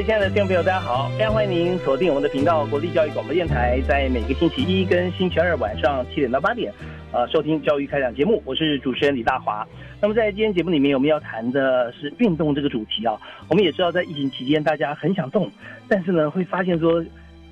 位亲爱的听众朋友，大家好！非常欢迎您锁定我们的频道——国立教育广播电台，在每个星期一跟星期二晚上七点到八点，呃，收听教育开讲节目。我是主持人李大华。那么在今天节目里面，我们要谈的是运动这个主题啊。我们也知道，在疫情期间，大家很想动，但是呢，会发现说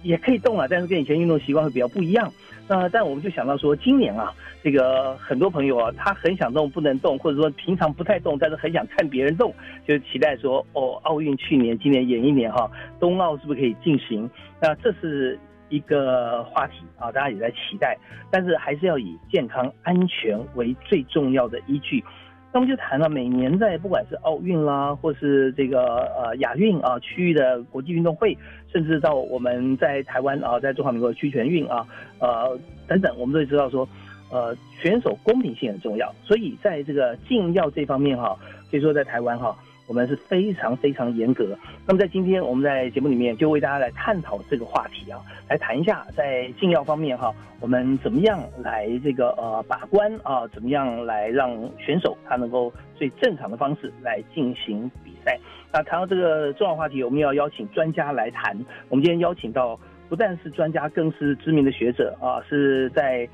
也可以动啊，但是跟以前运动习惯会比较不一样。那但我们就想到说，今年啊。这个很多朋友啊，他很想动不能动，或者说平常不太动，但是很想看别人动，就期待说哦，奥运去年、今年演一年哈，冬奥是不是可以进行？那这是一个话题啊，大家也在期待，但是还是要以健康安全为最重要的依据。那我们就谈了每年在不管是奥运啦，或是这个呃亚运啊，区域的国际运动会，甚至到我们在台湾啊，在中华民国区全运啊，呃等等，我们都会知道说。呃，选手公平性很重要，所以在这个禁药这方面哈，可以说在台湾哈，我们是非常非常严格。那么在今天我们在节目里面就为大家来探讨这个话题啊，来谈一下在禁药方面哈，我们怎么样来这个呃把关啊，怎么样来让选手他能够最正常的方式来进行比赛。那谈到这个重要话题，我们要邀请专家来谈。我们今天邀请到不但是专家，更是知名的学者啊，是在。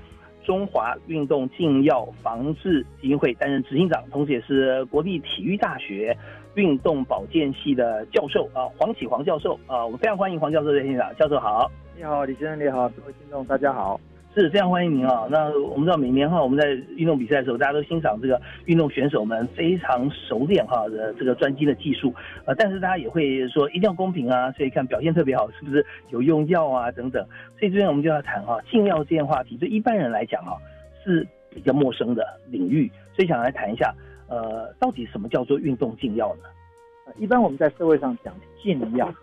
中华运动禁药防治基金会担任执行长，同时也是国立体育大学运动保健系的教授啊，黄启黄教授啊，我们非常欢迎黄教授在现场。教授好，你好，李先生你好，各位听众大家好。是非常欢迎您啊！那我们知道每年哈，我们在运动比赛的时候，大家都欣赏这个运动选手们非常熟练哈的这个专精的技术呃，但是大家也会说一定要公平啊，所以看表现特别好，是不是有用药啊等等？所以这边我们就要谈哈禁药这件话题，对一般人来讲哈是比较陌生的领域，所以想来谈一下，呃，到底什么叫做运动禁药呢？一般我们在社会上讲禁药。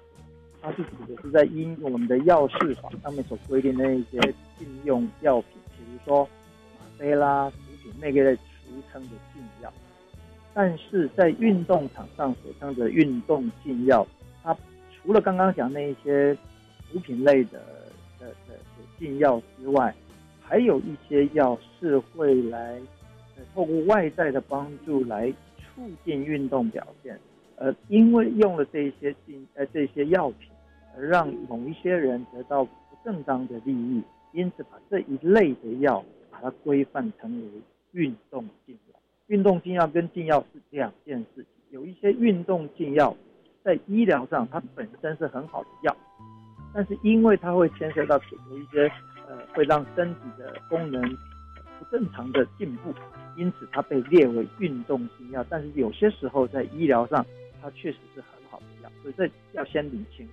它是指的是在因我们的药事法上面所规定的一些禁用药品，比如说吗啡啦、毒品那个俗称的禁药。但是在运动场上所称的运动禁药，它除了刚刚讲那一些毒品类的的的禁药之外，还有一些药是会来透过外在的帮助来促进运动表现。呃，因为用了这些禁呃这些药品。让某一些人得到不正当的利益，因此把这一类的药把它规范成为运动禁药。运动禁药跟禁药是两件事情。有一些运动禁药在医疗上它本身是很好的药，但是因为它会牵涉到有一些呃会让身体的功能不正常的进步，因此它被列为运动禁药。但是有些时候在医疗上它确实是很好的药，所以这要先理清。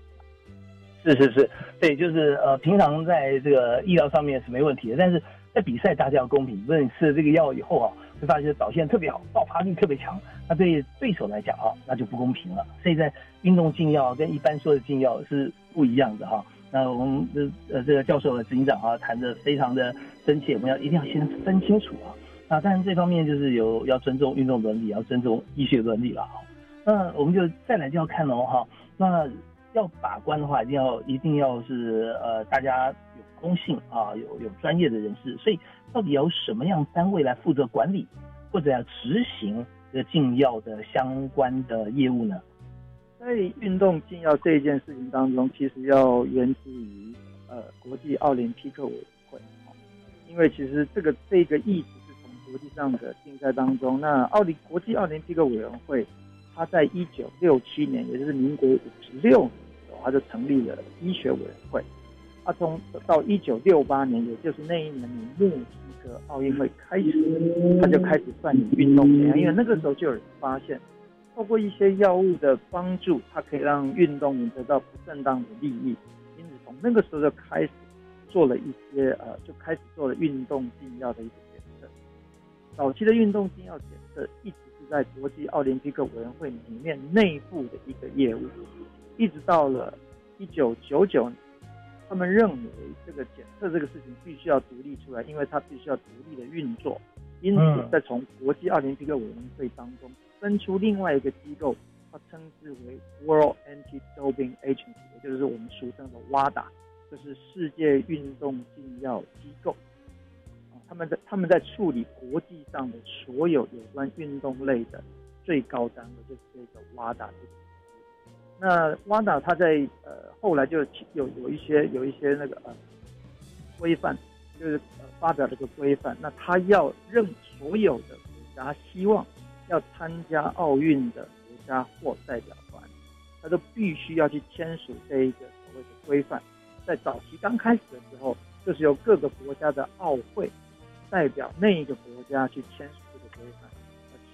是是是，对，就是呃，平常在这个医疗上面是没问题的，但是在比赛大家要公平。如果你吃了这个药以后啊，会发现表现特别好，爆发力特别强，那对对手来讲啊，那就不公平了。所以在运动禁药跟一般说的禁药是不一样的哈。那我们的呃这个教授和执行长啊谈的非常的真切，我们要一定要先分清楚啊。那当然这方面就是有要尊重运动伦理，要尊重医学伦理了哈。那我们就再来就要看喽哈。那要把关的话，一定要一定要是呃，大家有公信啊，有有专业的人士。所以，到底由什么样单位来负责管理，或者要执行这个禁药的相关的业务呢？在运动禁药这一件事情当中，其实要源自于呃国际奥林匹克委员会，因为其实这个这个意思是从国际上的竞赛当中，那奥林国际奥林匹克委员会。它在一九六七年，也就是民国五十六年的时候，他就成立了医学委员会。它从到一九六八年，也就是那一年的墨西哥奥运会开始，它就开始办理运动健康，因为那个时候就有人发现，透过一些药物的帮助，它可以让运动员得到不正当的利益，因此从那个时候就开始做了一些呃，就开始做了运动禁药的一个检测。早期的运动禁药检测一直是在国际奥林匹克委员会里面内部的一个业务，一直到了一九九九年。他们认为这个检测这个事情必须要独立出来，因为它必须要独立的运作，因此在从国际奥林匹克委员会当中分出另外一个机构，它称之为 World Anti-Doping Agency，也就是我们俗称的 WADA，就是世界运动禁药机构。他们在他们在处理国际上的所有有关运动类的最高单位，就是这个 WADA。那 WADA 它在呃后来就有有一些有一些那个呃规范，就是呃发表了一个规范。那它要任所有的国家希望要参加奥运的国家或代表团，他都必须要去签署这一个所谓的规范。在早期刚开始的时候，就是由各个国家的奥会代表那一个国家去签署这个规范。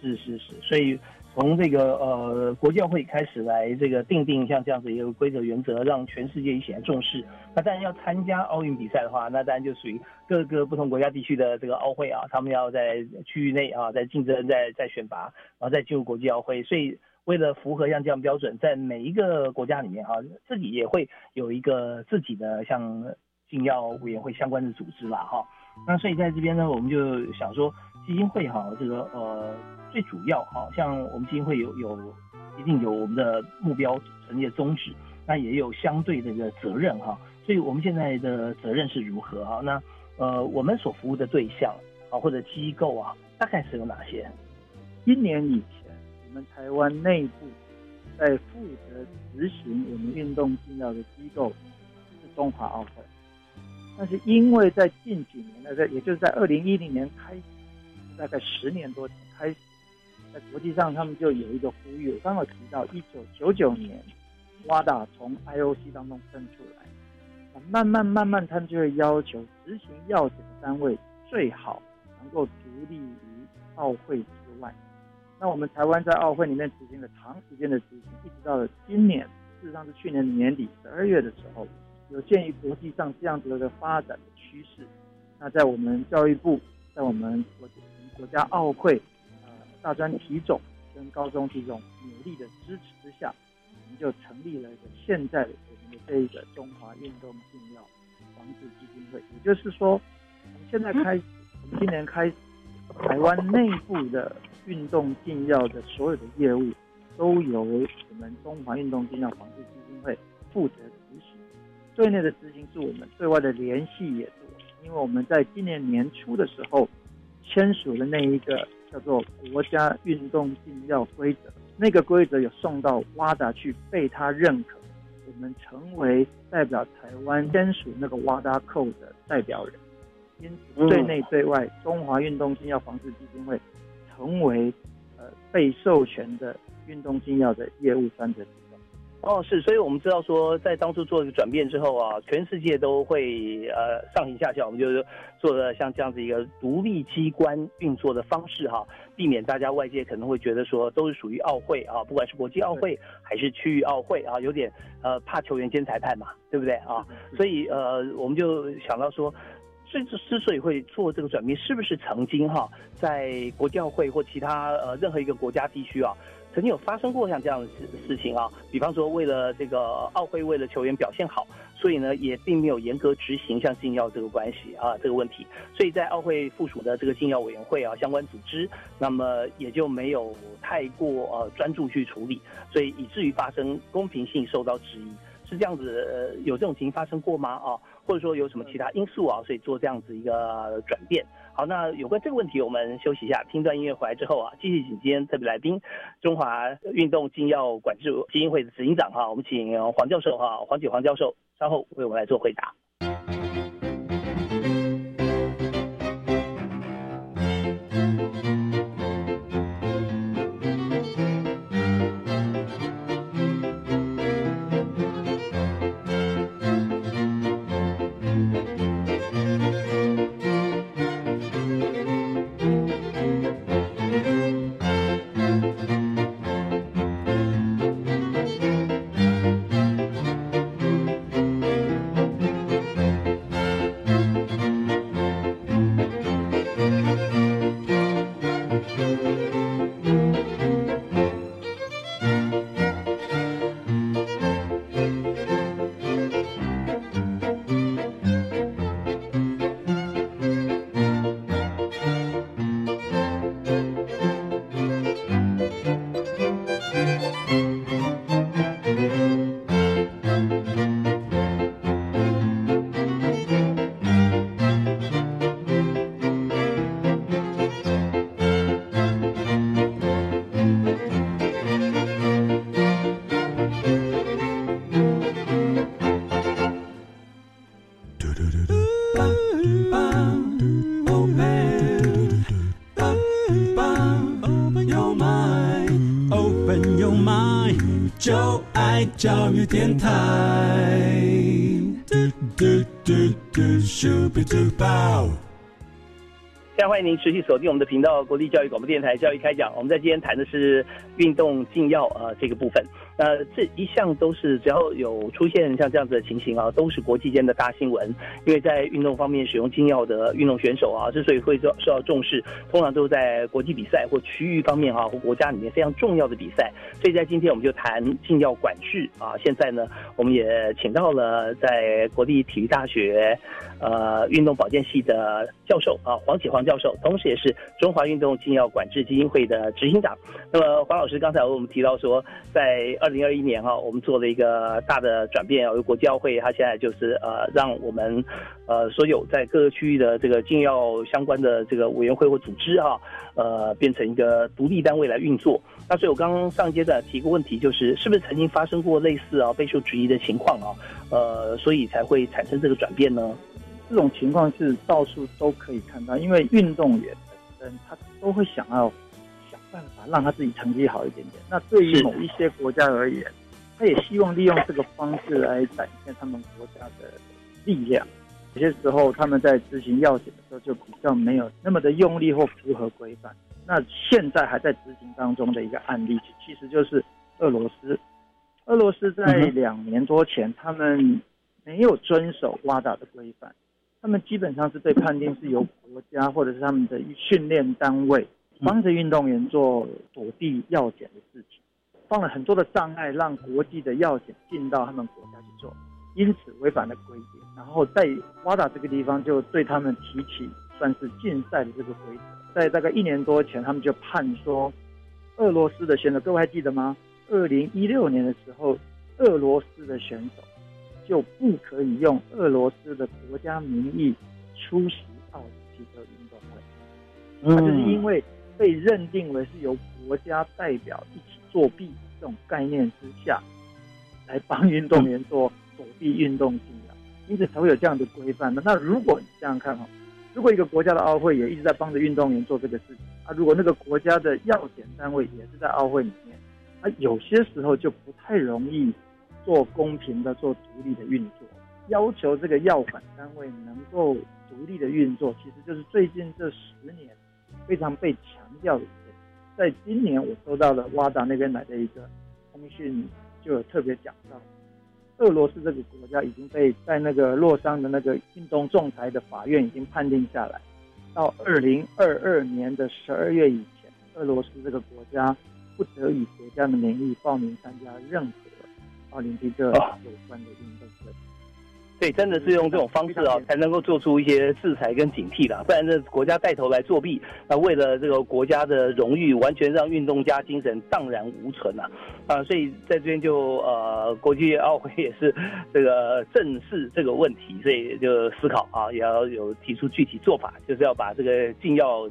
是是是，所以。从这个呃国教会开始来这个定定像这样子一个规则原则，让全世界一起来重视。那当然要参加奥运比赛的话，那当然就属于各个不同国家地区的这个奥会啊，他们要在区域内啊，在竞争、在在选拔，然后再进入国际奥会。所以为了符合像这样标准，在每一个国家里面啊，自己也会有一个自己的像禁药委员会相关的组织啦哈。那所以在这边呢，我们就想说基金会哈，这个呃。最主要，好像我们基金会有有一定有我们的目标成立的宗旨，那也有相对的一个责任哈。所以我们现在的责任是如何啊？那呃，我们所服务的对象啊，或者机构啊，大概是有哪些？一年以前，我们台湾内部在负责执行我们运动禁药的机构是中华奥会，但是因为在近几年，那在也就是在二零一零年开，大概十年多前。在国际上，他们就有一个呼吁。我刚刚提到，一九九九年，WADA 从 IOC 当中分出来，慢慢慢慢，他们就会要求执行药检的单位最好能够独立于奥会之外。那我们台湾在奥会里面执行了长时间的执行，一直到了今年，事实上是去年年底十二月的时候，有鉴于国际上这样子的发展的趋势，那在我们教育部，在我们国国家奥会。大专体总跟高中体总努力的支持之下，我们就成立了一个现在我们的这一个中华运动禁药防治基金会。也就是说，从现在开始，我们今年开始，台湾内部的运动禁药的所有的业务，都由我们中华运动禁药防治基金会负责执行。对内的执行是我们，对外的联系也是我。因为我们在今年年初的时候签署了那一个。叫做国家运动禁药规则，那个规则有送到 WADA 去被他认可，我们成为代表台湾签署那个 WADA code 的代表人，因此对内对外，中华运动禁药防治基金会成为呃被授权的运动禁药的业务专责。哦，是，所以我们知道说，在当初做这个转变之后啊，全世界都会呃上行下效，我们就是做了像这样子一个独立机关运作的方式哈，避免大家外界可能会觉得说都是属于奥会啊，不管是国际奥会还是区域奥会啊，有点呃怕球员兼裁判嘛，对不对啊？所以呃我们就想到说，之之所以会做这个转变，是不是曾经哈在国际奥会或其他呃任何一个国家地区啊？曾经有发生过像这样的事事情啊，比方说为了这个奥会为了球员表现好，所以呢也并没有严格执行像禁药这个关系啊这个问题，所以在奥会附属的这个禁药委员会啊相关组织，那么也就没有太过呃专注去处理，所以以至于发生公平性受到质疑，是这样子呃有这种情形发生过吗啊？或者说有什么其他因素啊？所以做这样子一个转变。好，那有关这个问题，我们休息一下，听段音乐回来之后啊，继续请今天特别来宾，中华运动禁药管制基金会的执行长哈，我们请黄教授哈，黄启黄教授稍后为我们来做回答。持续锁定我们的频道——国立教育广播电台《教育开讲》。我们在今天谈的是运动禁药啊这个部分。那这一向都是只要有出现像这样子的情形啊，都是国际间的大新闻。因为在运动方面使用禁药的运动选手啊，之所以会受受到重视，通常都是在国际比赛或区域方面啊，或国家里面非常重要的比赛。所以在今天我们就谈禁药管制啊。现在呢，我们也请到了在国立体育大学呃运动保健系的教授啊黄启煌教授，同时也是中华运动禁药管制基金会的执行长。那么黄老师刚才我们提到说，在二零二一年哈，我们做了一个大的转变啊，国际奥会它现在就是呃，让我们呃所有在各个区域的这个禁药相关的这个委员会或组织哈，呃，变成一个独立单位来运作。那所以我刚刚上阶段提个问题，就是是不是曾经发生过类似啊备受质疑的情况啊？呃，所以才会产生这个转变呢？这种情况是到处都可以看到，因为运动员本身他都会想要想。办法让他自己成绩好一点点。那对于某一些国家而言，他也希望利用这个方式来展现他们国家的力量。有些时候他们在执行要检的时候就比较没有那么的用力或符合规范。那现在还在执行当中的一个案例，其实就是俄罗斯。俄罗斯在两年多前，他们没有遵守 WADA 的规范，他们基本上是被判定是由国家或者是他们的训练单位。帮着运动员做躲避药检的事情，放了很多的障碍，让国际的药检进到他们国家去做，因此违反了规定。然后在瓦达这个地方就对他们提起算是禁赛的这个规则。在大概一年多前，他们就判说，俄罗斯的选手，各位还记得吗？二零一六年的时候，俄罗斯的选手就不可以用俄罗斯的国家名义出席奥林匹克运动会，那就是因为。被认定为是由国家代表一起作弊这种概念之下，来帮运动员做躲避运动禁药，因此才会有这样的规范的。那如果你这样看哈，如果一个国家的奥会也一直在帮着运动员做这个事情啊，如果那个国家的药检单位也是在奥会里面，啊，有些时候就不太容易做公平的、做独立的运作。要求这个药管单位能够独立的运作，其实就是最近这十年。非常被强调的一点，在今年我收到了瓦达那边来的一个通讯，就有特别讲到，俄罗斯这个国家已经被在那个洛桑的那个运动仲裁的法院已经判定下来，到二零二二年的十二月以前，俄罗斯这个国家不得以国家的名义报名参加任何奥林匹克有关的运动会。对，真的是用这种方式啊，才能够做出一些制裁跟警惕的，不然这国家带头来作弊，那为了这个国家的荣誉，完全让运动家精神荡然无存啊！啊，所以在这边就呃，国际奥会也是这个正视这个问题，所以就思考啊，也要有提出具体做法，就是要把这个禁药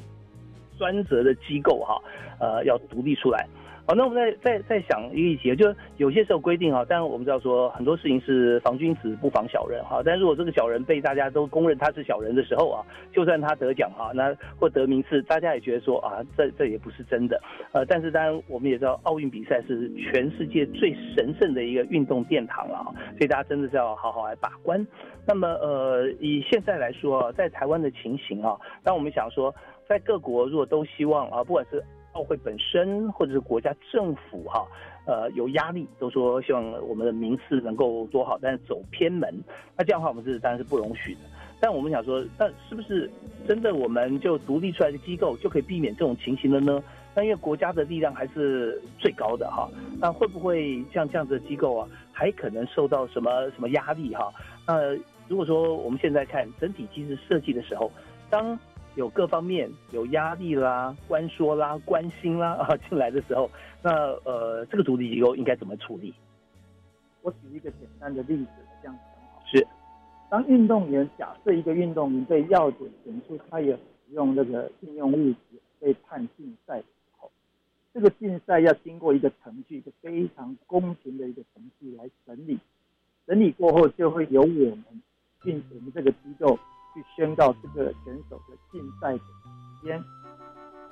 专责的机构哈，呃，要独立出来。好，那我们再再再想一个议题，就有些时候规定哈，但我们知道说很多事情是防君子不防小人哈。但如果这个小人被大家都公认他是小人的时候啊，就算他得奖哈，那或得名次，大家也觉得说啊，这这也不是真的。呃，但是当然我们也知道，奥运比赛是全世界最神圣的一个运动殿堂了啊，所以大家真的是要好好来把关。那么呃，以现在来说，在台湾的情形啊，当我们想说，在各国如果都希望啊，不管是奥会本身，或者是国家政府哈，呃，有压力，都说希望我们的名次能够多好，但是走偏门，那这样的话我们是当然是不容许的。但我们想说，那是不是真的我们就独立出来的机构就可以避免这种情形了呢？那因为国家的力量还是最高的哈，那会不会像这样子的机构啊，还可能受到什么什么压力哈？那如果说我们现在看整体机制设计的时候，当有各方面有压力啦、关说啦、关心啦啊进来的时候，那呃，这个独立机构应该怎么处理？我举一个简单的例子，这样子好。是，当运动员假设一个运动员被药检检出他有使用这个禁用物质，被判禁赛的时候，这个禁赛要经过一个程序，一个非常公平的一个程序来审理，审理过后就会由我们进我们这个机构。去宣告这个选手的竞赛的时间，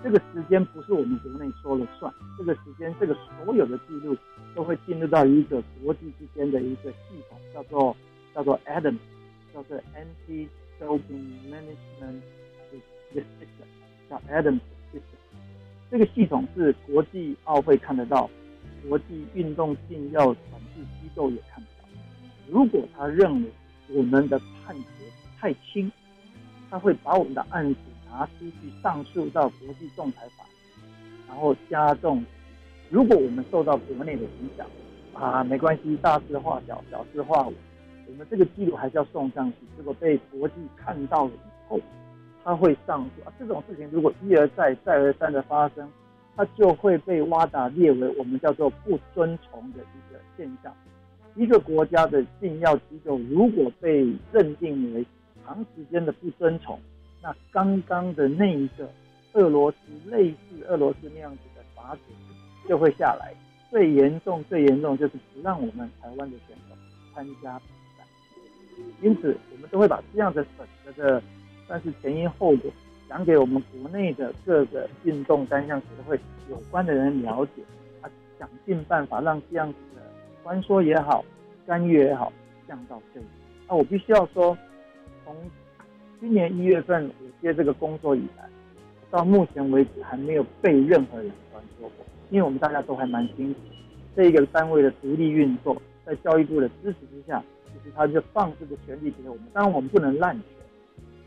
这个时间不是我们国内说了算，这个时间，这个所有的记录都会进入到一个国际之间的一个系统，叫做叫做 Adam，叫做 Anti Doping Management System，叫 ADAMS System。这个系统是国际奥会看得到，国际运动禁药管制机构也看得到。如果他认为我们的判决太轻，他会把我们的案子拿出去上诉到国际仲裁法，然后加重。如果我们受到国内的影响，啊，没关系，大事化小，小事化无，我们这个记录还是要送上去。结果被国际看到了以后，他会上诉啊。这种事情如果一而再、再而三的发生，它就会被挖打列为我们叫做不遵从的一个现象。一个国家的禁药机构如果被认定为长时间的不遵从，那刚刚的那一个俄罗斯类似俄罗斯那样子的法子就会下来。最严重、最严重就是不让我们台湾的选手参加比赛。因此，我们都会把这样的整个的，算是前因后果讲给我们国内的各个运动单项协会有关的人了解，啊，想尽办法让这样子的关说也好、干预也好降到最低。啊，我必须要说，从今年一月份我接这个工作以来，到目前为止还没有被任何人关说过。因为我们大家都还蛮清楚，这一个单位的独立运作，在教育部的支持之下，其实他就放这个权利给我们。当然，我们不能滥权，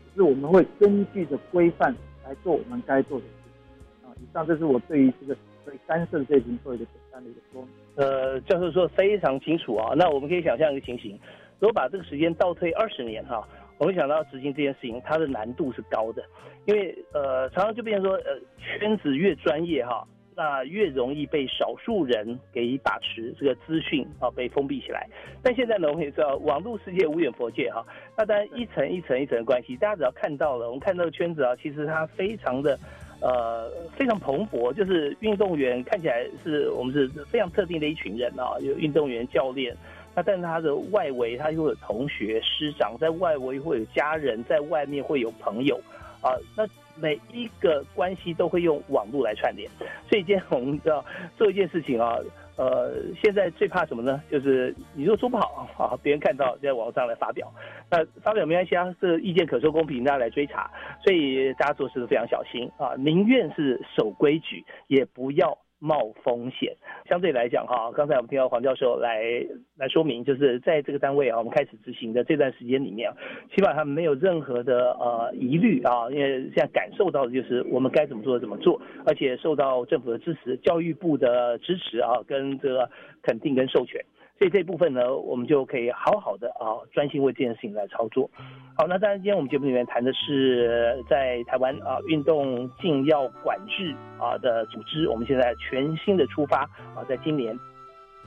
只是我们会根据着规范来做我们该做的事情。啊，以上这是我对于这个对干涉这情做一个简单的一个说明。呃，教授说非常清楚啊。那我们可以想象一个情形，如果把这个时间倒退二十年哈，我们想到执行这件事情，它的难度是高的，因为呃，常常就变成说，呃，圈子越专业哈。那越容易被少数人给把持这个资讯啊，被封闭起来。但现在呢，我们也知道网络世界无远佛界哈。那当然一层一层一层的关系，大家只要看到了，我们看到圈子啊，其实它非常的呃非常蓬勃。就是运动员看起来是我们是非常特定的一群人啊，有运动员、教练。那但是他的外围，他又有同学、师长，在外围会有家人，在外面会有朋友啊。那每一个关系都会用网络来串联，所以今天我们知道做一件事情啊，呃，现在最怕什么呢？就是你如果做不好啊，别人看到在网上来发表，那发表没关系啊，这意见可说公平，大家来追查，所以大家做事都非常小心啊，宁愿是守规矩，也不要。冒风险，相对来讲哈，刚才我们听到黄教授来来说明，就是在这个单位啊，我们开始执行的这段时间里面，起码他们没有任何的呃疑虑啊，因为现在感受到的就是我们该怎么做怎么做，而且受到政府的支持，教育部的支持啊，跟这个肯定跟授权。所以这部分呢，我们就可以好好的啊，专心为这件事情来操作。好，那当然今天我们节目里面谈的是在台湾啊运动禁药管制啊的组织，我们现在全新的出发啊，在今年，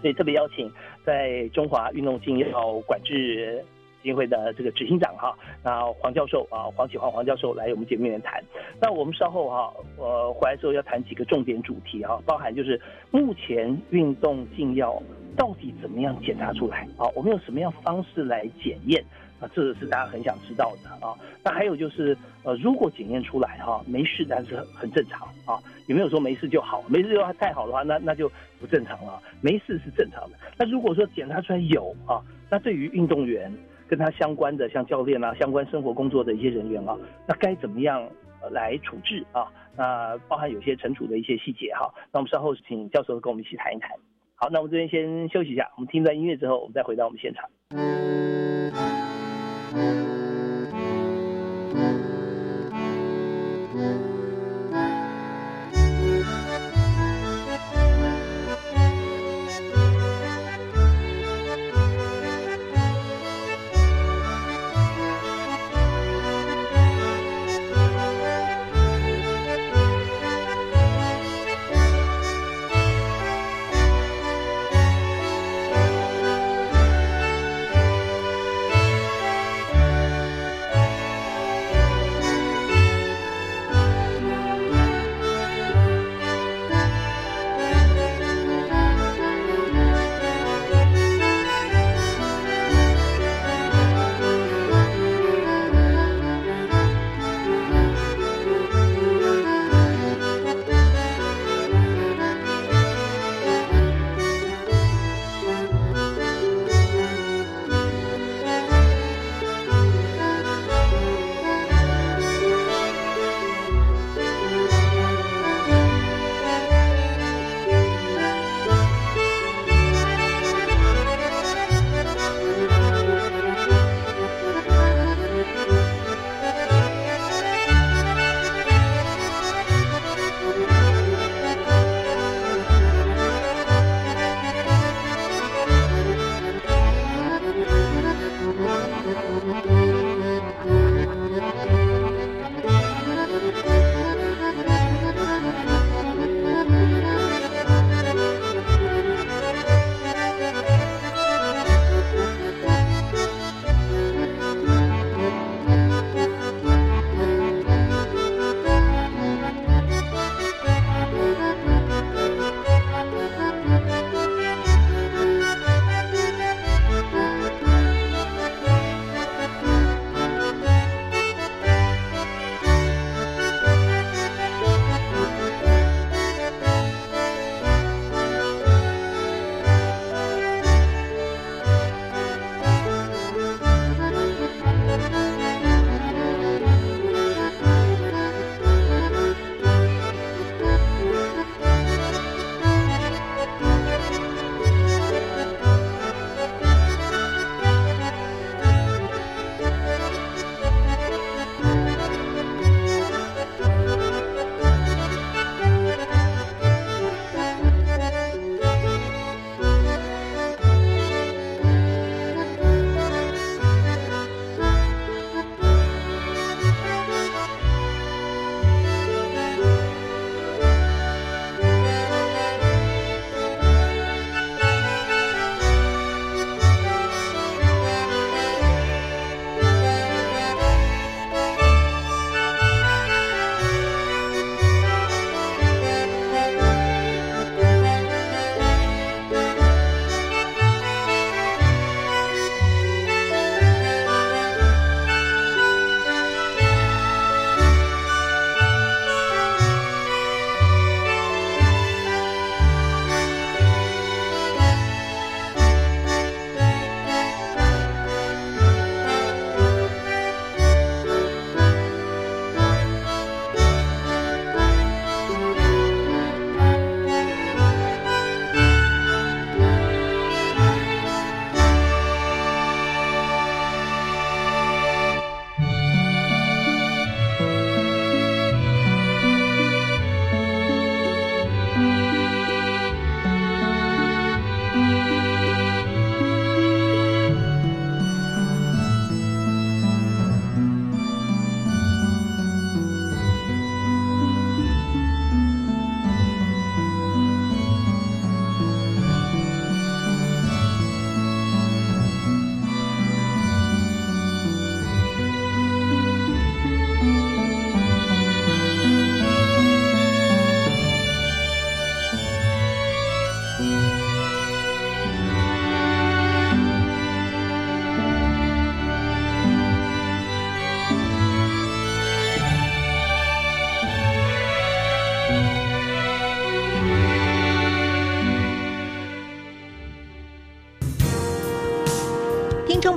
所以特别邀请在中华运动禁药管制协会的这个执行长哈，那黄教授啊，黄启华黄教授来我们节目里面谈。那我们稍后哈，呃回来之后要谈几个重点主题哈，包含就是目前运动禁药。到底怎么样检查出来啊？我们用什么样方式来检验啊？这个是大家很想知道的啊。那还有就是，呃，如果检验出来哈没事，但是很正常啊，有没有说没事就好？没事就太好的话，那那就不正常了。没事是正常的。那如果说检查出来有啊，那对于运动员跟他相关的，像教练啊，相关生活工作的一些人员啊，那该怎么样来处置啊？那包含有些惩处的一些细节哈。那我们稍后请教授跟我们一起谈一谈。好，那我们这边先休息一下，我们听段音乐之后，我们再回到我们现场。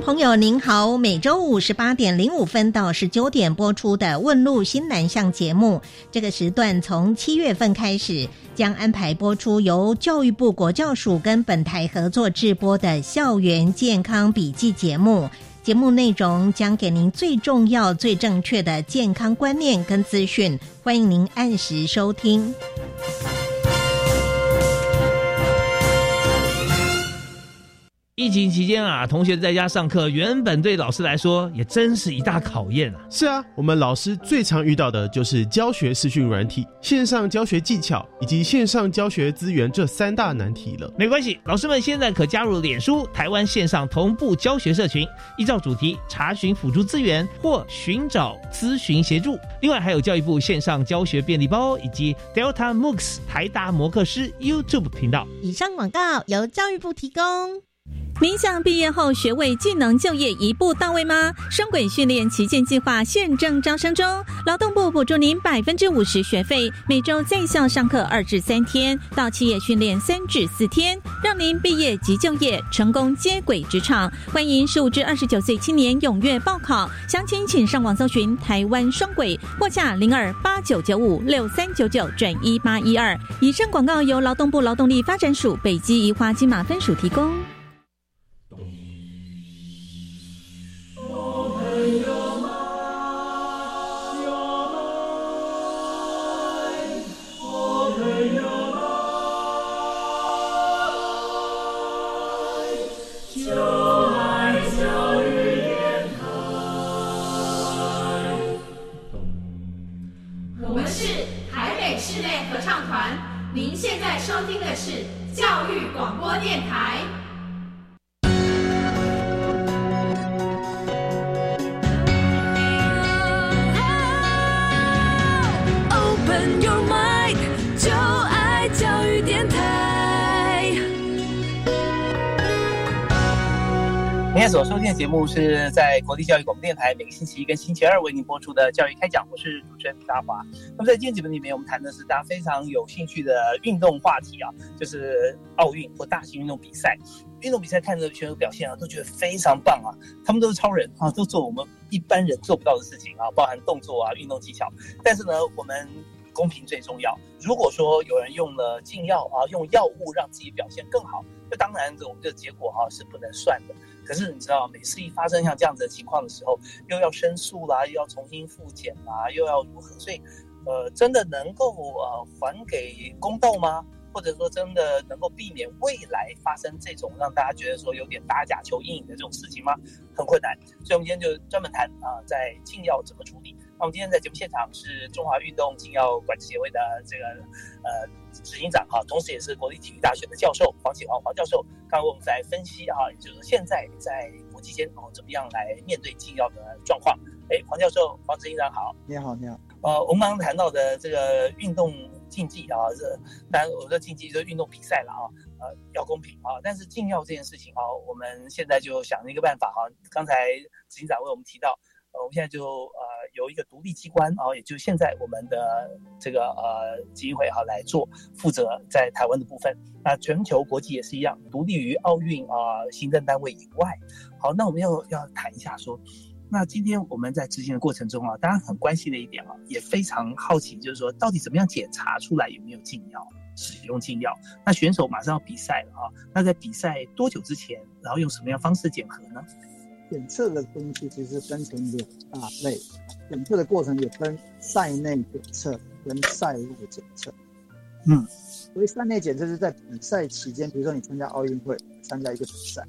朋友您好，每周五十八点零五分到十九点播出的《问路新南向》节目，这个时段从七月份开始将安排播出由教育部国教署跟本台合作制播的校园健康笔记节目。节目内容将给您最重要、最正确的健康观念跟资讯，欢迎您按时收听。疫情期间啊，同学在家上课，原本对老师来说也真是一大考验啊。是啊，我们老师最常遇到的就是教学视讯软体、线上教学技巧以及线上教学资源这三大难题了。没关系，老师们现在可加入脸书台湾线上同步教学社群，依照主题查询辅助资源或寻找咨询协助。另外还有教育部线上教学便利包以及 Delta MOOCs 台达摩克师 YouTube 频道。以上广告由教育部提供。您想毕业后学位技能就业一步到位吗？双轨训练旗舰计划现正招生中，劳动部补助您百分之五十学费，每周在校上课二至三天，到企业训练三至四天，让您毕业即就业，成功接轨职场。欢迎十五至二十九岁青年踊跃报考，详情请上网搜寻台湾双轨，或下零二八九九五六三九九转一八一二。以上广告由劳动部劳动力发展署北基宜花金马分署提供。您现在所收听的节目是在国立教育广播电台每个星期一跟星期二为您播出的教育开讲，我是主持人李大华。那么在今天节目里面，我们谈的是大家非常有兴趣的运动话题啊，就是奥运或大型运动比赛。运动比赛看着选手表现啊，都觉得非常棒啊，他们都是超人啊，都做我们一般人做不到的事情啊，包含动作啊、运动技巧。但是呢，我们公平最重要。如果说有人用了禁药啊，用药物让自己表现更好，那当然这种这结果哈、是不能算的。可是你知道，每次一发生像这样子的情况的时候，又要申诉啦，又要重新复检啦，又要如何？所以，呃，真的能够呃还给公道吗？或者说真的能够避免未来发生这种让大家觉得说有点打假球阴影的这种事情吗？很困难。所以我们今天就专门谈啊，在禁药怎么处理。那我们今天在节目现场是中华运动禁药管制协会的这个呃执行长哈、同时也是国立体育大学的教授黄启煌黄教授，刚刚我们在分析啊，也就是现在在国际间哦怎么样来面对禁药的状况。哎，黄教授、黄执行长好。你好，你好。呃，我们刚刚谈到的这个运动竞技啊，这当然我说竞技就是运动比赛了啊，呃，要公平啊。但是禁药这件事情啊，我们现在就想了一个办法哈、刚才执行长为我们提到，呃，我们现在就呃由一个独立机关啊，也就是现在我们的这个呃基金会哈、来做负责在台湾的部分。那全球国际也是一样，独立于奥运啊、行政单位以外。好，那我们要要谈一下说。那今天我们在执行的过程中啊，当然很关心的一点啊，也非常好奇，就是说到底怎么样检查出来有没有禁药，使用禁药？那选手马上要比赛了啊，那在比赛多久之前，然后用什么样方式检核呢？检测的东西其实分成两大类，检测的过程也分赛内检测跟赛外检测。嗯，所以赛内检测是在比赛期间，比如说你参加奥运会，参加一个比赛，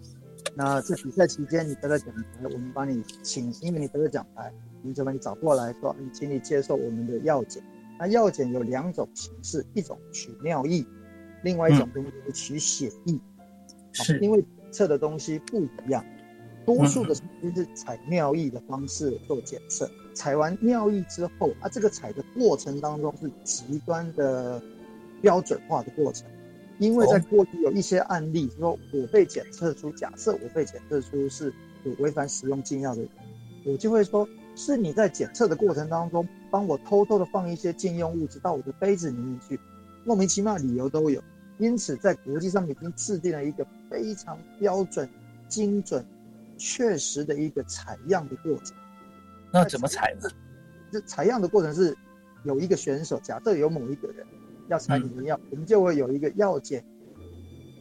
那在比赛期间你得了奖牌，我们把你请，因为你得了奖牌，我们就把你找过来说，你请你接受我们的药检。那药检有两种形式，一种取尿液，另外一种东西是取血液。是因为检测的东西不一样，多数的时间是采尿液的方式做检测。采完尿液之后，啊，这个采的过程当中是极端的标准化的过程，因为在过去有一些案例，说我被检测出，假设我被检测出是有违反使用禁药的人，我就会说，是你在检测的过程当中，帮我偷偷的放一些禁用物质到我的杯子里面去，莫名其妙的理由都有。因此，在国际上已经制定了一个非常标准、精准、确实的一个采样的过程。那怎么采呢？这采样的过程是有一个选手，假设有某一个人要采你的药，我们就会有一个药检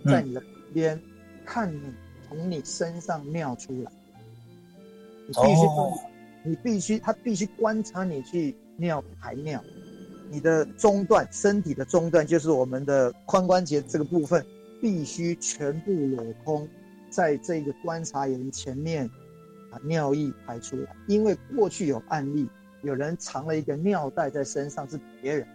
在你的旁边，看你从你身上尿出来，你必须哦你必须他必须观察你去尿排尿，你的中段身体的中段就是我们的髋关节这个部分必须全部裸空，在这个观察员前面把尿液排出来，因为过去有案例，有人藏了一个尿袋在身上是别人，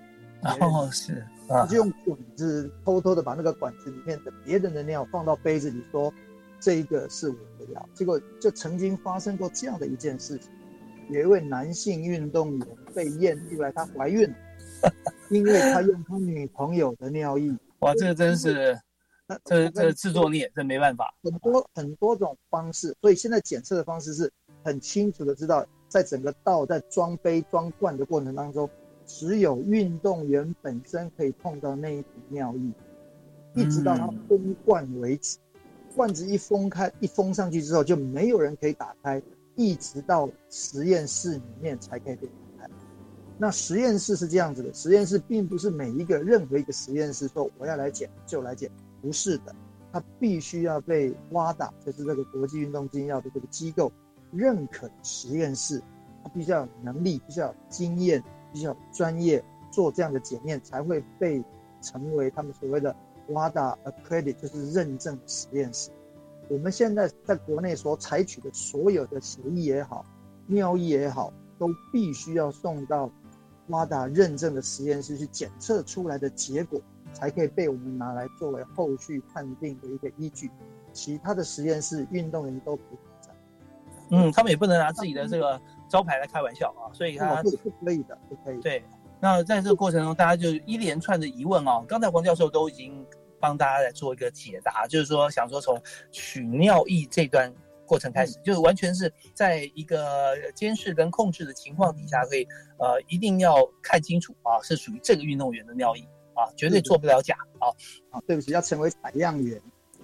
哦，是啊他就用管子偷偷的把那个管子里面的别人的尿放到杯子里，说这一个是我的药。结果就曾经发生过这样的一件事情，有一位男性运动员被验出来她怀孕了，因为他用他女朋友的尿液。哇，这个真是，这这自作孽，这没办法。很多很多种方式，所以现在检测的方式是很清楚的知道，在整个倒在装杯装罐的过程当中，只有运动员本身可以碰到那一股尿液，一直到它封罐为止。罐子一封开一封上去之后，就没有人可以打开，一直到实验室里面才可以被打开。那实验室是这样子的，实验室并不是每一个任何一个实验室说我要来检就来检，不是的，它必须要被 WADA，就是这个国际运动禁药的这个机构认可实验室，它必须要有能力，必须要有经验，必须要有专业做这样的检验，才会被成为他们所谓的 WADA accredit，就是认证实验室。我们现在在国内所采取的所有的血液也好，尿液也好，都必须要送到 WADA 认证的实验室去检测出来的结果，才可以被我们拿来作为后续判定的一个依据。其他的实验室运动员都不在。嗯，他们也不能拿自己的这个招牌来开玩笑啊，所以他不不可以的，不可以。对，那在这个过程中，大家就一连串的疑问啊，刚才黄教授都已经帮大家来做一个解答，就是说想说从取尿液这段过程开始，就是完全是在一个监视跟控制的情况底下，可以呃一定要看清楚啊，是属于这个运动员的尿液啊，绝对做不了假啊。啊，对不起，要成为采样员，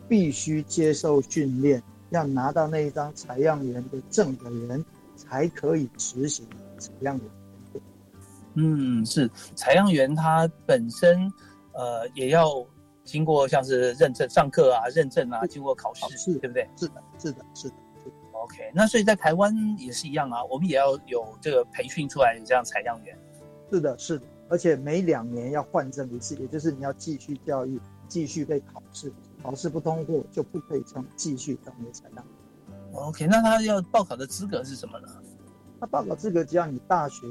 必须接受训练，要拿到那一张采样员的证的人，才可以执行采样员。嗯，是采样员他本身呃也要经过像是认证、上课啊、认证啊，经过考试，对不对？是的，是的，是的。OK，那所以在台湾也是一样啊，我们也要有这个培训出来的这样采样员。是的，是的，而且每两年要换证一次，也就是你要继续教育，继续被考试，考试不通过就不可以成继续成为采样。OK，那他要报考的资格是什么呢？他报考资格只要你大学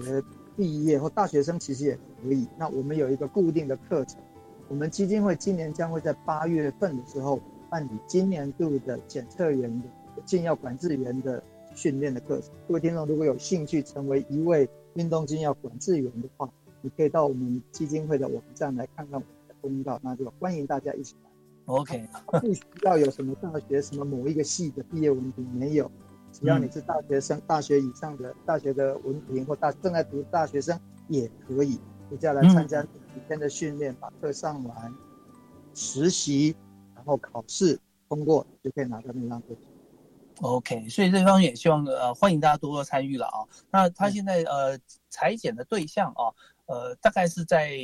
毕业或大学生其实也可以。那我们有一个固定的课程，我们基金会今年将会在八月份的时候办理今年度的检测员的禁药管制员的训练的课程。各位听众如果有兴趣成为一位运动禁药管制员的话，你可以到我们基金会的网站来看看我们的公告，那就欢迎大家一起来。OK，不需要有什么大学什么某一个系的毕业文凭，没有，只要你是大学生、大学以上的大学的文凭或大正在读大学生也可以，你只要来参加几天的训练，把课上完，实习，然后考试通过，就可以拿到那张证。OK，所以这方面也希望呃欢迎大家多多参与了啊。那他现在呃裁剪的对象啊，呃大概是在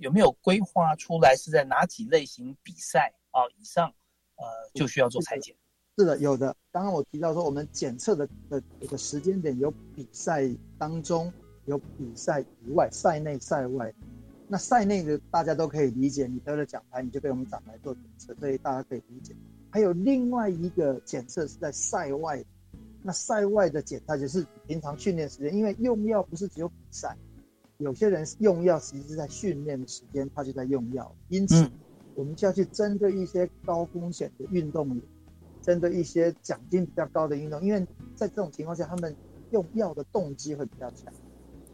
有没有规划出来是在哪几类型比赛啊以上，呃就需要做裁剪。是的，有的。刚刚我提到说，我们检测的的这个时间点有比赛当中，有比赛以外，赛内赛外。那赛内的大家都可以理解，你得了奖牌，你就被我们找来做检测，所以大家可以理解。还有另外一个检测是在赛外，那赛外的检测就是平常训练时间，因为用药不是只有比赛，有些人用药其实是在训练的时间，他就在用药，因此我们就要去针对一些高风险的运动员。针对一些奖金比较高的运动，因为在这种情况下，他们用药的动机会比较强，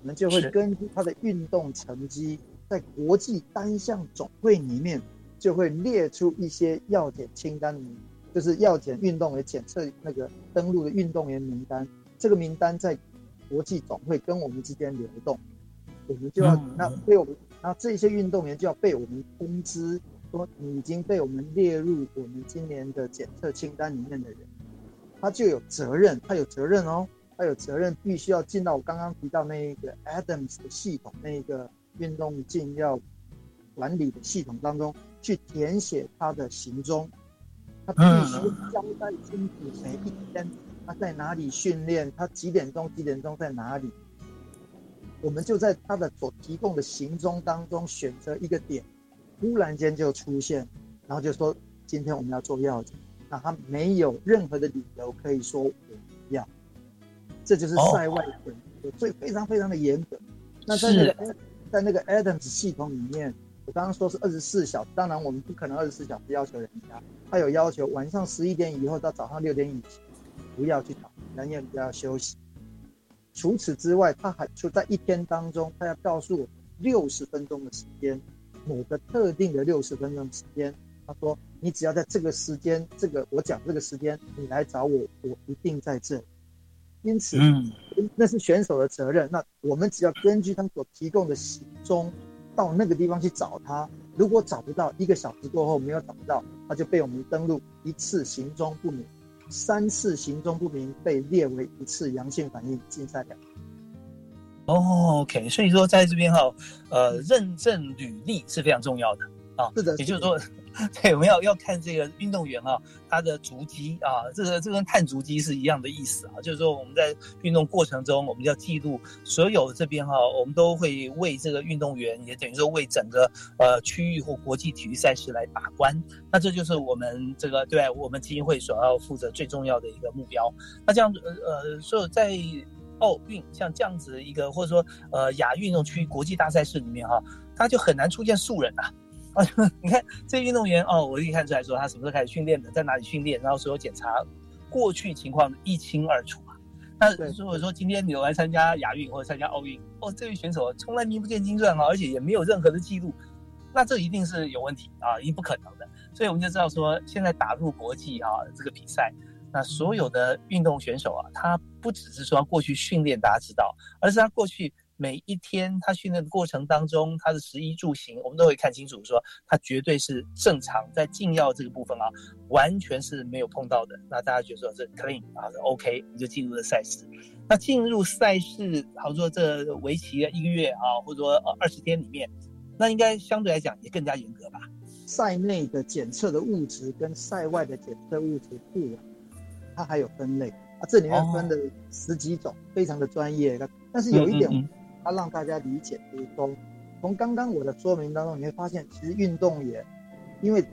我们就会根据他的运动成绩，在国际单项总会里面就会列出一些药检清单名，就是药检运动员检测那个登录的运动员名单。这个名单在国际总会跟我们之间流动，我们就要、嗯那被我们，那这些运动员就要被我们通知。说你已经被我们列入我们今年的检测清单里面的人，他就有责任，他有责任哦，他有责任必须要进到我刚刚提到那一个 Adams 的系统，那一个运动禁药管理的系统当中去填写他的行踪，他必须交代清楚每一天他在哪里训练，他几点钟几点钟在哪里。我们就在他的所提供的行踪当中选择一个点，忽然间就出现，然后就说今天我们要做药检，那他没有任何的理由可以说我不要，这就是塞外检测，所以非常非常的严格。那在那个在那个 Adams 系统里面，我刚刚说是二十四小时，当然我们不可能二十四小时要求人家，他有要求晚上十一点以后到早上六点以前不要去打，人也不要休息。除此之外，他还就在一天当中，他要告诉我六十分钟的时间，某个特定的六十分钟时间。他说：“你只要在这个时间，这个我讲这个时间，你来找我，我一定在这。”因此，嗯，那是选手的责任。那我们只要根据他所提供的行踪，到那个地方去找他。如果找不到，一个小时过后没有找不到，他就被我们登录一次行踪不明。三次行踪不明被列为一次阳性反应，禁赛两。哦，OK，所以说在这边哈，呃，认证履历是非常重要的啊。是的，也就是说。对，我们要要看这个运动员啊，他的足迹啊，这个这跟碳足迹是一样的意思啊。就是说我们在运动过程中，我们要记录所有这边哈，我们都会为这个运动员，也等于说为整个呃区域或国际体育赛事来把关。那这就是我们这个对我们基金会所要负责最重要的一个目标。那这样呃呃，所以在奥运像这样子一个，或者说呃亚运动区国际大赛事里面哈，它就很难出现素人啊。啊，你看这运动员哦，我可以看出来说他什么时候开始训练的，在哪里训练，然后所有检查过去情况一清二楚啊。那如果说今天你来参加亚运或者参加奥运，哦，这位选手从来名不见经传啊，而且也没有任何的记录，那这一定是有问题啊，一定不可能的。所以我们就知道说，现在打入国际啊这个比赛，那所有的运动选手啊，他不只是说过去训练大家知道，而是他过去。每一天他训练的过程当中，他的食衣住行，我们都会看清楚，说他绝对是正常，在禁药这个部分啊，完全是没有碰到的。那大家觉得说这 clean 啊，是 OK，你就进入了赛事。那进入赛事，好说这为期一个月啊，或者说二十天里面，那应该相对来讲也更加严格吧？赛内的检测的物质跟赛外的检测物质不一样，它还有分类啊，这里面分的十几种，非常的专业。但是有一点。他让大家理解，就是说，从刚刚我的说明当中，你会发现，其实运动员，因为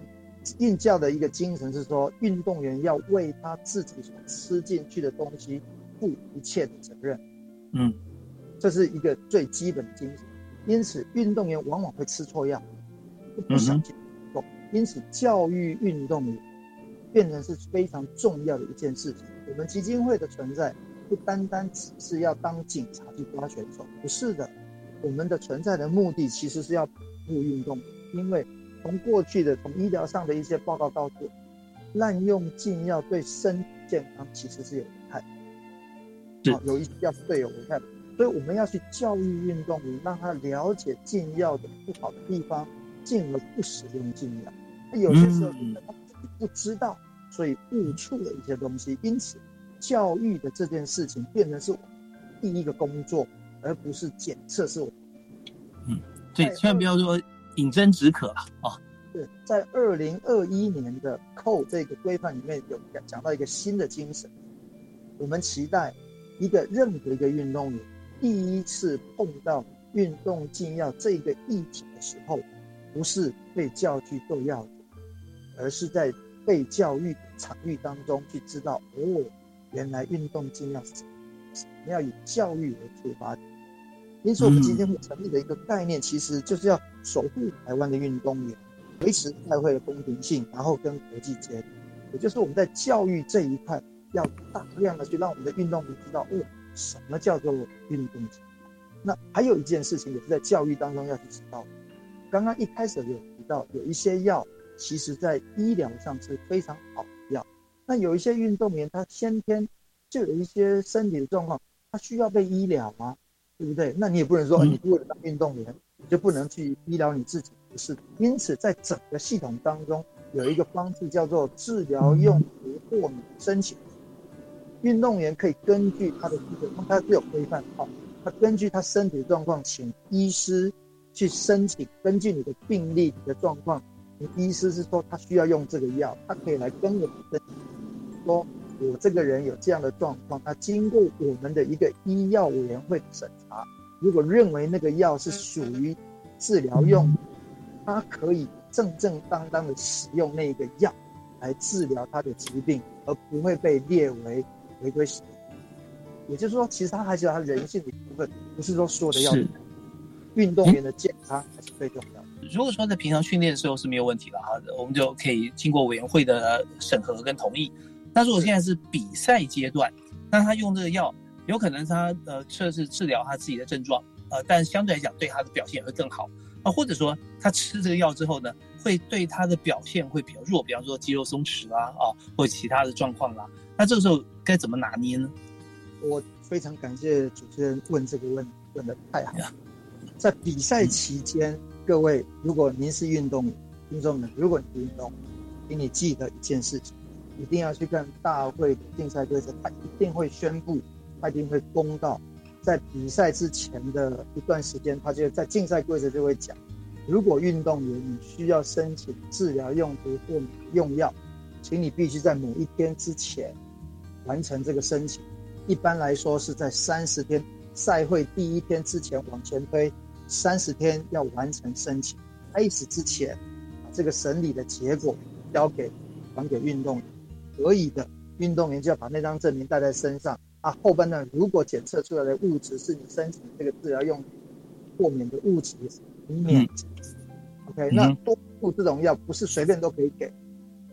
运教的一个精神是说，运动员要为他自己所吃进去的东西负一切的责任。嗯，这是一个最基本的精神。因此，运动员往往会吃错药，不想去运动。因此，教育运动员变成是非常重要的一件事情。我们基金会的存在。不单单只是要当警察去抓选手，不是的。我们的存在的目的其实是要保护运动，因为从过去的从医疗上的一些报告告诉，滥用禁药对身体健康其实是有危害。好，有一些药是对有危害的，所以我们要去教育运动员，让他了解禁药的不好的地方，进而不使用禁药。那有些时候他自己不知道，所以误触了一些东西，因此。教育的这件事情变成是我第一个工作，而不是检测是我。嗯，所以千万不要说饮鸩止渴啊！哦，对，在二零二一年的扣这个规范里面有讲到一个新的精神，我们期待一个任何一个运动员第一次碰到运动禁药这个议题的时候，不是被教去做药而是在被教育场域当中去知道哦。原来运动尽量是什么要以教育为出发点，因此我们今天会成立的一个概念，其实就是要守护台湾的运动员，维持赛会的公平性，然后跟国际接轨。也就是我们在教育这一块，要大量的去让我们的运动员知道，哦，什么叫做运动那还有一件事情也是在教育当中要去知道，刚刚一开始有提到，有一些药其实在医疗上是非常好。那有一些运动员，他先天就有一些身体的状况，他需要被医疗吗？对不对？那你也不能说你为了当运动员，你就不能去医疗你自己，不是？因此，在整个系统当中，有一个方式叫做治疗用途豁免申请。运动员可以根据他的基本，他是有规范哈，他根据他身体状况，请医师去申请，根据你的病例、你的状况，你医师是说他需要用这个药，他可以来跟我们申请，说我这个人有这样的状况，他经过我们的一个医药委员会的审查，如果认为那个药是属于治疗用，他可以正正当当的使用那个药来治疗他的疾病，而不会被列为违规使用。也就是说，其实他还是有它人性的一部分，不是说所有的药是。运动员的健康还是最重要的。如果说在平常训练的时候是没有问题的哈，我们就可以经过委员会的审核跟同意。那如果现在是比赛阶段，那他用这个药，有可能他呃测试治疗他自己的症状，呃，但相对来讲对他的表现会更好啊，或者说他吃这个药之后呢，会对他的表现会比较弱，比方说肌肉松弛啦啊，或者其他的状况啦。那这个时候该怎么拿捏呢？我非常感谢主持人问这个问问的太好了。在比赛期间，各位，如果您是运动员，听众们，如果你是运动，请你记得一件事情，一定要去看大会的竞赛规则，他一定会宣布，他一定会公告，在比赛之前的一段时间，他就在竞赛规则就会讲，如果运动员你需要申请治疗用途或用药，请你必须在某一天之前完成这个申请。一般来说是在三十天赛会第一天之前往前推，三十天要完成申请。开始之前，把这个审理的结果交给还给运动员，可以的，运动员就要把那张证明带在身上。啊，后半段如果检测出来的物质是你申请这个治疗用过敏的物质，你免。OK，那多数这种药不是随便都可以给。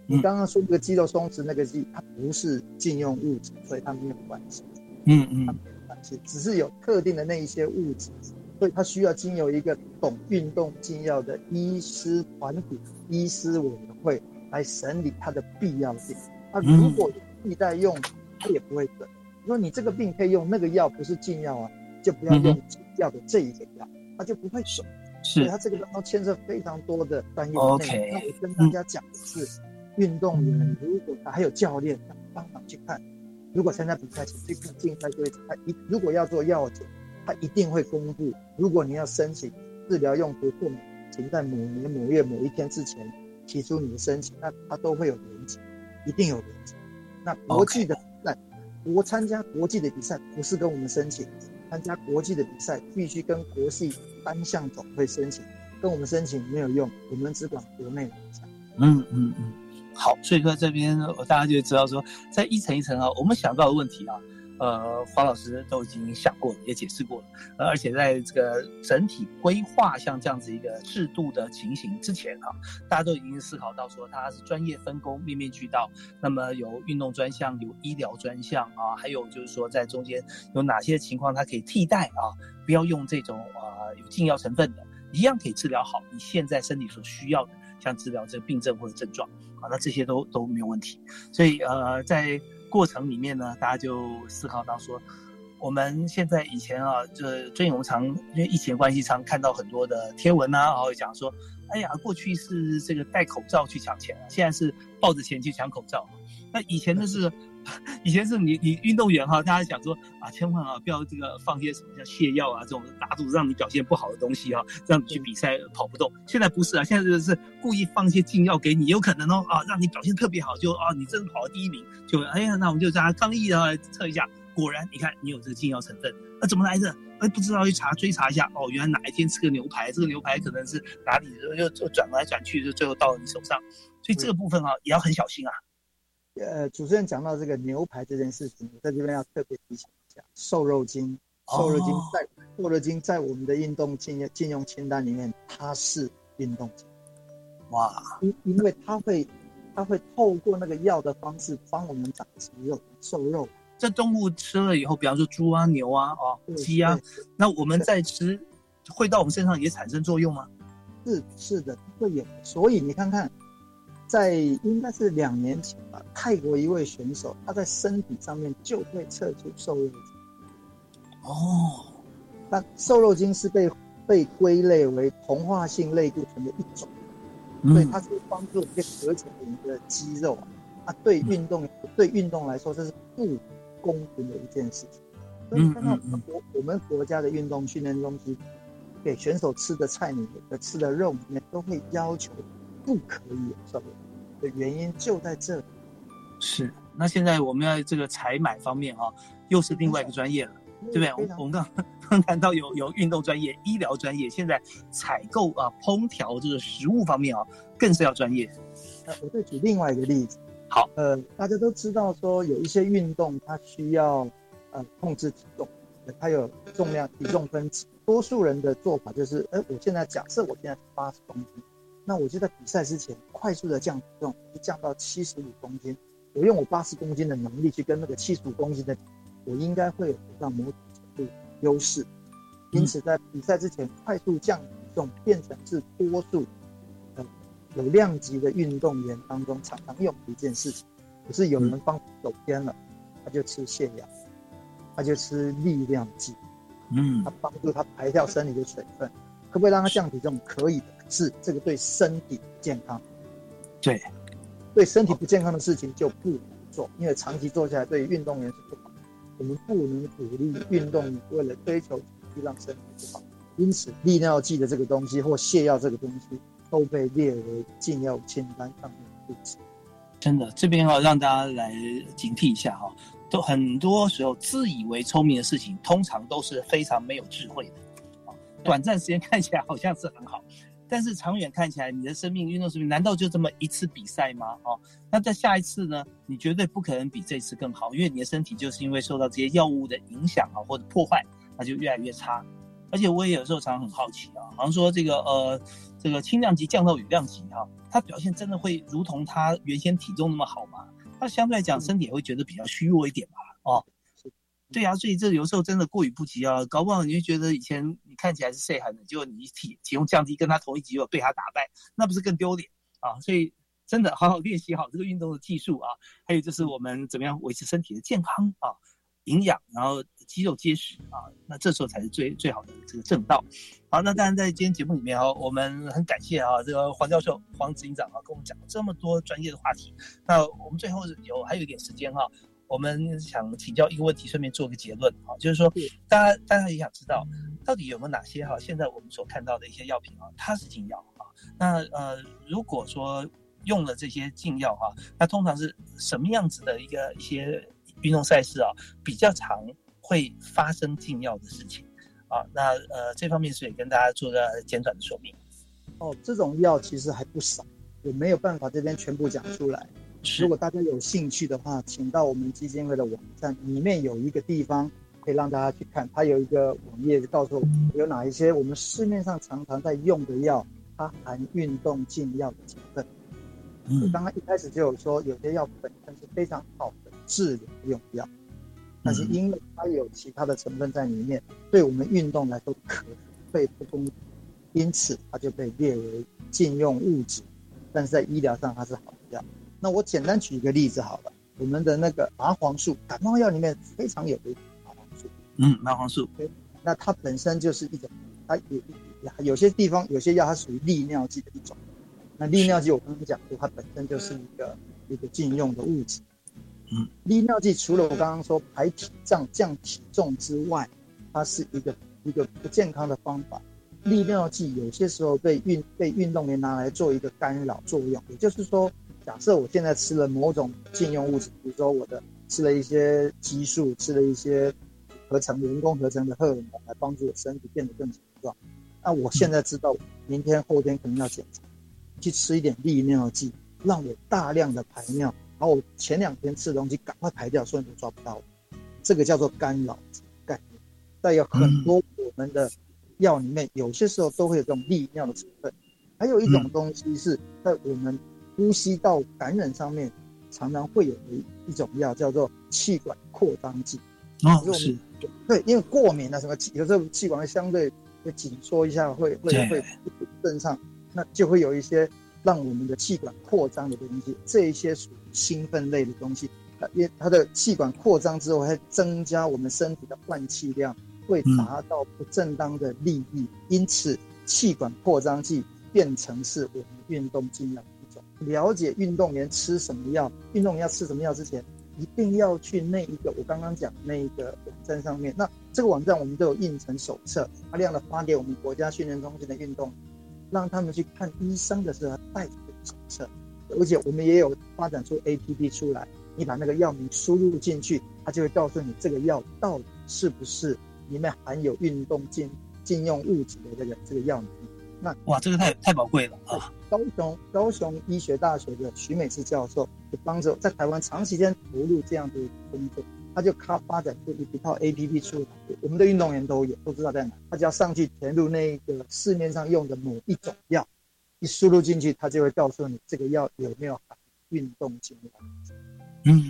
你刚刚说这个肌肉松弛那个剂，它不是禁用物质，所以它没有关系。嗯嗯，它没有关系，只是有特定的那一些物质，所以它需要经由一个懂运动禁药的医师团体、医师委员会来审理它的必要性。那如果替代用，它也不会准。说你这个病可以用那个药，不是禁药啊，就不要用禁药的这一个药，它就不会准。是，它这个当中牵涉非常多的专业内容。那我跟大家讲的是。运动员如果他还有教练帮忙去看，如果参加比赛前去看竞赛规则，他一如果要做药检，他一定会公布。如果你要申请治疗用途或请在某年某月某一天之前提出你的申请，那他都会有连接，一定有原则。那国际的比赛，国参加国际的比赛不是跟我们申请，参加国际的比赛必须跟国际单项总会申请，跟我们申请没有用，我们只管国内比赛。嗯嗯嗯。好，所以说这边大家就知道说，在一层一层啊，我们想到的问题啊，呃，黄老师都已经想过了，也解释过了，而且在这个整体规划像这样子一个制度的情形之前啊，大家都已经思考到说，它是专业分工，面面俱到，那么有运动专项，有医疗专项啊，还有就是说在中间有哪些情况它可以替代啊，不要用这种啊有禁药成分的，一样可以治疗好你现在身体所需要的。像治疗这个病症或者症状啊，那这些都都没有问题。所以呃，在过程里面呢，大家就思考到说，我们现在以前啊，这最近我们常因为疫情关系，常看到很多的贴文啊，然后讲说，哎呀，过去是这个戴口罩去抢钱，现在是抱着钱去抢口罩。那以前呢是。以前是你你运动员哈，大家想说啊，千万啊不要这个放些什么像泻药啊这种拉肚子让你表现不好的东西啊，让你去比赛跑不动。现在不是啊，现在就是故意放一些禁药给你，有可能哦啊，让你表现特别好，就啊你真跑第一名，就哎呀，那我们就让他抗议啊测一下，果然你看你有这个禁药成分，那怎么来着？哎不知道去查追查一下，哦原来哪一天吃个牛排，这个牛排可能是哪里又又转来转去，就最后到了你手上，所以这个部分啊也要很小心啊。呃，主持人讲到这个牛排这件事情，在这边要特别提醒一下，瘦肉精，瘦肉精在瘦肉精在我们的运动禁禁用清单里面，它是运动精。哇，因因为它会，它会透过那个药的方式帮我们长肌肉、瘦肉。这动物吃了以后，比方说猪啊、牛啊、哦鸡啊，那我们在吃，会到我们身上也产生作用吗？是是的，会有。所以你看看。在应该是两年前吧，泰国一位选手，他在身体上面就会测出瘦肉精。哦，那瘦肉精是被被归类为同化性类固醇的一种，所以它是帮助我们合成我们的肌肉啊。啊，对运动对运动来说这是不公平的一件事情。所以嗯看到嗯嗯国我们国家的运动训练中心给选手吃的菜里面的吃的肉里面都会要求不可以有瘦肉的原因就在这里。是。那现在我们要这个采买方面哈、又是另外一个专业了，对不对？我们我们刚 刚谈到有有运动专业、医疗专业，现在采购啊、烹调这个食物方面啊，更是要专业。那，我再举另外一个例子。好，呃，大家都知道说有一些运动它需要呃控制体重，呃它有重量体重分级。多数人的做法就是，哎，我现在假设我现在八十公斤，那我就在比赛之前快速的降体重，就降到七十五公斤。我用我八十公斤的能力去跟那个七十五公斤的，我应该会有得到某种程度优势。因此，在比赛之前快速降体重，变成是多数呃有量级的运动员当中常常用的一件事情。可是有人方法走偏了，他就吃泻药，他就吃力量剂，嗯他帮助他排掉身体的水分。可不可以让他降体重？可以的，可是这个对身体不健康。对，对身体不健康的事情就不能做，因为长期做下来对运动员是不好。我们不能鼓励运动员为了追求体育让身体不好，因此利尿剂的这个东西或泻药这个东西都被列为禁药清单上面的物质。真的，这边哈、让大家来警惕一下哈、都很多时候自以为聪明的事情，通常都是非常没有智慧的。啊短暂时间看起来好像是很好，但是长远看起来，你的生命运动生命难道就这么一次比赛吗？哦，那在下一次呢？你绝对不可能比这次更好，因为你的身体就是因为受到这些药物的影响啊或者破坏，那就越来越差。而且我也有时候常常很好奇啊，好像说这个呃这个轻量级降到羽量级哈、它表现真的会如同他原先体重那么好吗？它相对来讲身体也会觉得比较虚弱一点吧？哦，对啊，所以这有时候真的过于不及啊，搞不好你就觉得以前你看起来是岁寒的，结果你体体重降低，跟他同一级，又被他打败，那不是更丢脸啊？所以真的好好练习好这个运动的技术啊，还有就是我们怎么样维持身体的健康啊，营养，然后肌肉结实啊，那这时候才是最最好的这个正道。好，那当然在今天节目里面啊，我们很感谢啊这个黄教授、黄执行长啊，跟我们讲了这么多专业的话题。那我们最后有还有一点时间哈、我们想请教一个问题，顺便做个结论啊，就是说，大家大家也想知道，到底有没有哪些哈，现在我们所看到的一些药品啊，它是禁药啊？那呃，如果说用了这些禁药哈、那通常是什么样子的一个一些运动赛事啊，比较常会发生禁药的事情啊？那呃，这方面是也跟大家做个简短的说明。哦，这种药其实还不少，我没有办法这边全部讲出来。如果大家有兴趣的话，请到我们基金会的网站，里面有一个地方可以让大家去看，它有一个网页告诉我有哪一些我们市面上常常在用的药，它含运动禁药的成分。我刚刚一开始就有说，有些药本身是非常好的治疗用药，但是因为它有其他的成分在里面，对我们运动来说可能会不公平，因此它就被列为禁用物质。但是在医疗上它是好的药。那我简单举一个例子好了，我们的那个麻黄素，感冒药里面非常有的麻黄素，嗯，麻黄素，那它本身就是一种，它有有些地方有些药它属于利尿剂的一种。那利尿剂我刚刚讲过，它本身就是一个一个禁用的物质。嗯，利尿剂除了我刚刚说排体胀降体重之外，它是一个一个不健康的方法。利尿剂有些时候被运被运动员拿来做一个干扰作用，也就是说，假设我现在吃了某种禁用物质，比如说我的吃了一些激素，吃了一些合成人工合成的荷尔蒙来帮助我身体变得更强壮，那我现在知道明天后天可能要检查，去吃一点利尿剂，让我大量的排尿，然后我前两天吃的东西赶快排掉，所以你都抓不到我，这个叫做干扰概念。但有很多我们的药里面，有些时候都会有这种利尿的成分。还有一种东西是在我们呼吸道感染上面常常会有一一种药，叫做气管扩张剂。哦，是，对，因为过敏啊什么，有时候气管会相对会紧缩一下，会会会不正常，那就会有一些让我们的气管扩张的东西，这一些属于兴奋类的东西。它，因为它的气管扩张之后，会增加我们身体的换气量，会达到不正当的利益，因此气管扩张剂变成是我们运动禁药。了解运动员吃什么药，运动员要吃什么药之前，一定要去那一个我刚刚讲那一个网站上面。那这个网站我们都有印成手册，大量的发给我们国家训练中心的运动，让他们去看医生的时候带着手册。而且我们也有发展出 APP 出来，你把那个药名输入进去，它就会告诉你这个药到底是不是里面含有运动禁禁用物质的这个这个药名。那哇，这个太太宝贵了啊！高雄高雄医学大学的徐美智教授就帮着在台湾长时间投入这样的工作，他就开发展出一套 A P P 出来，我们的运动员都有，都知道在哪，他只要上去填入那个市面上用的某一种药，一输入进去，他就会告诉你这个药有没有含运动精华。嗯，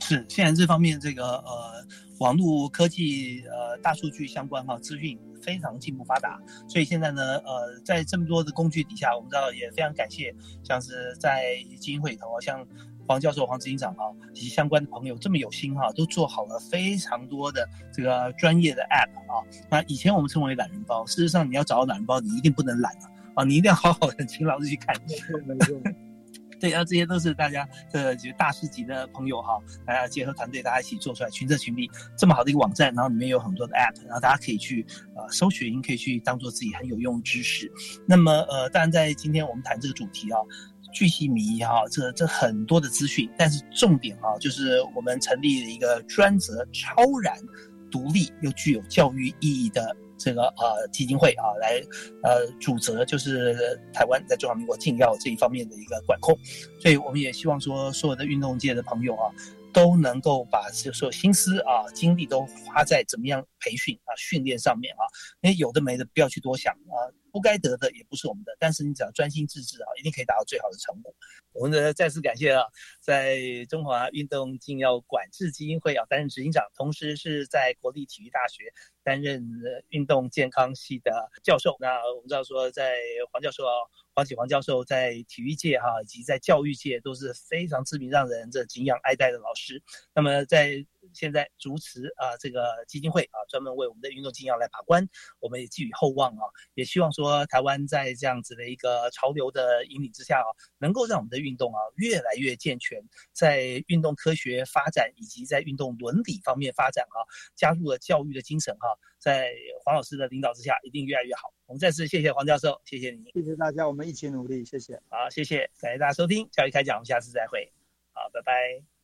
是现在这方面这个呃网络科技呃大数据相关哈资讯。非常进步发达，所以现在呢，呃，在这么多的工具底下，我们知道也非常感谢，像是在基金会里头，像黄教授、黄执行长啊，以及相关的朋友这么有心哈，都做好了非常多的这个专业的 App 啊。那以前我们称为懒人包，事实上你要找到懒人包，你一定不能懒啊，啊，你一定要好好的勤劳的去看。没错，没错。对，然后这些都是大家的就大师级的朋友哈，大家结合团队，大家一起做出来，群策群力这么好的一个网站，然后里面有很多的 App，然后大家可以去呃搜寻，可以去当做自己很有用的知识。那么呃，当然在今天我们谈这个主题啊，巨细迷哈，这这很多的资讯，但是重点啊，就是我们成立了一个专责、超然、独立又具有教育意义的。这个呃基金会啊，来呃主责就是台湾在中华民国禁药这一方面的一个管控，所以我们也希望说所有的运动界的朋友啊，都能够把所有心思啊精力都花在怎么样培训啊训练上面啊，因为有的没的不要去多想啊。不该得的也不是我们的，但是你只要专心致志啊，一定可以达到最好的成果。我们的再次感谢啊，在中华运动禁药管制基金会啊担任执行长，同时是在国立体育大学担任运动健康系的教授。那我们知道说，在黄教授啊，黄启黄教授在体育界哈以及在教育界都是非常知名、让人这敬仰爱戴的老师。那么在现在主持啊，这个基金会啊，专门为我们的运动健要来把关，我们也寄予厚望啊，也希望说台湾在这样子的一个潮流的引领之下啊，能够让我们的运动啊越来越健全，在运动科学发展以及在运动伦理方面发展啊，加入了教育的精神哈，在黄老师的领导之下，一定越来越好。我们再次谢谢黄教授，谢谢您，谢谢大家，我们一起努力，谢谢，好，谢谢，感谢大家收听教育开讲，我们下次再会，好，拜拜。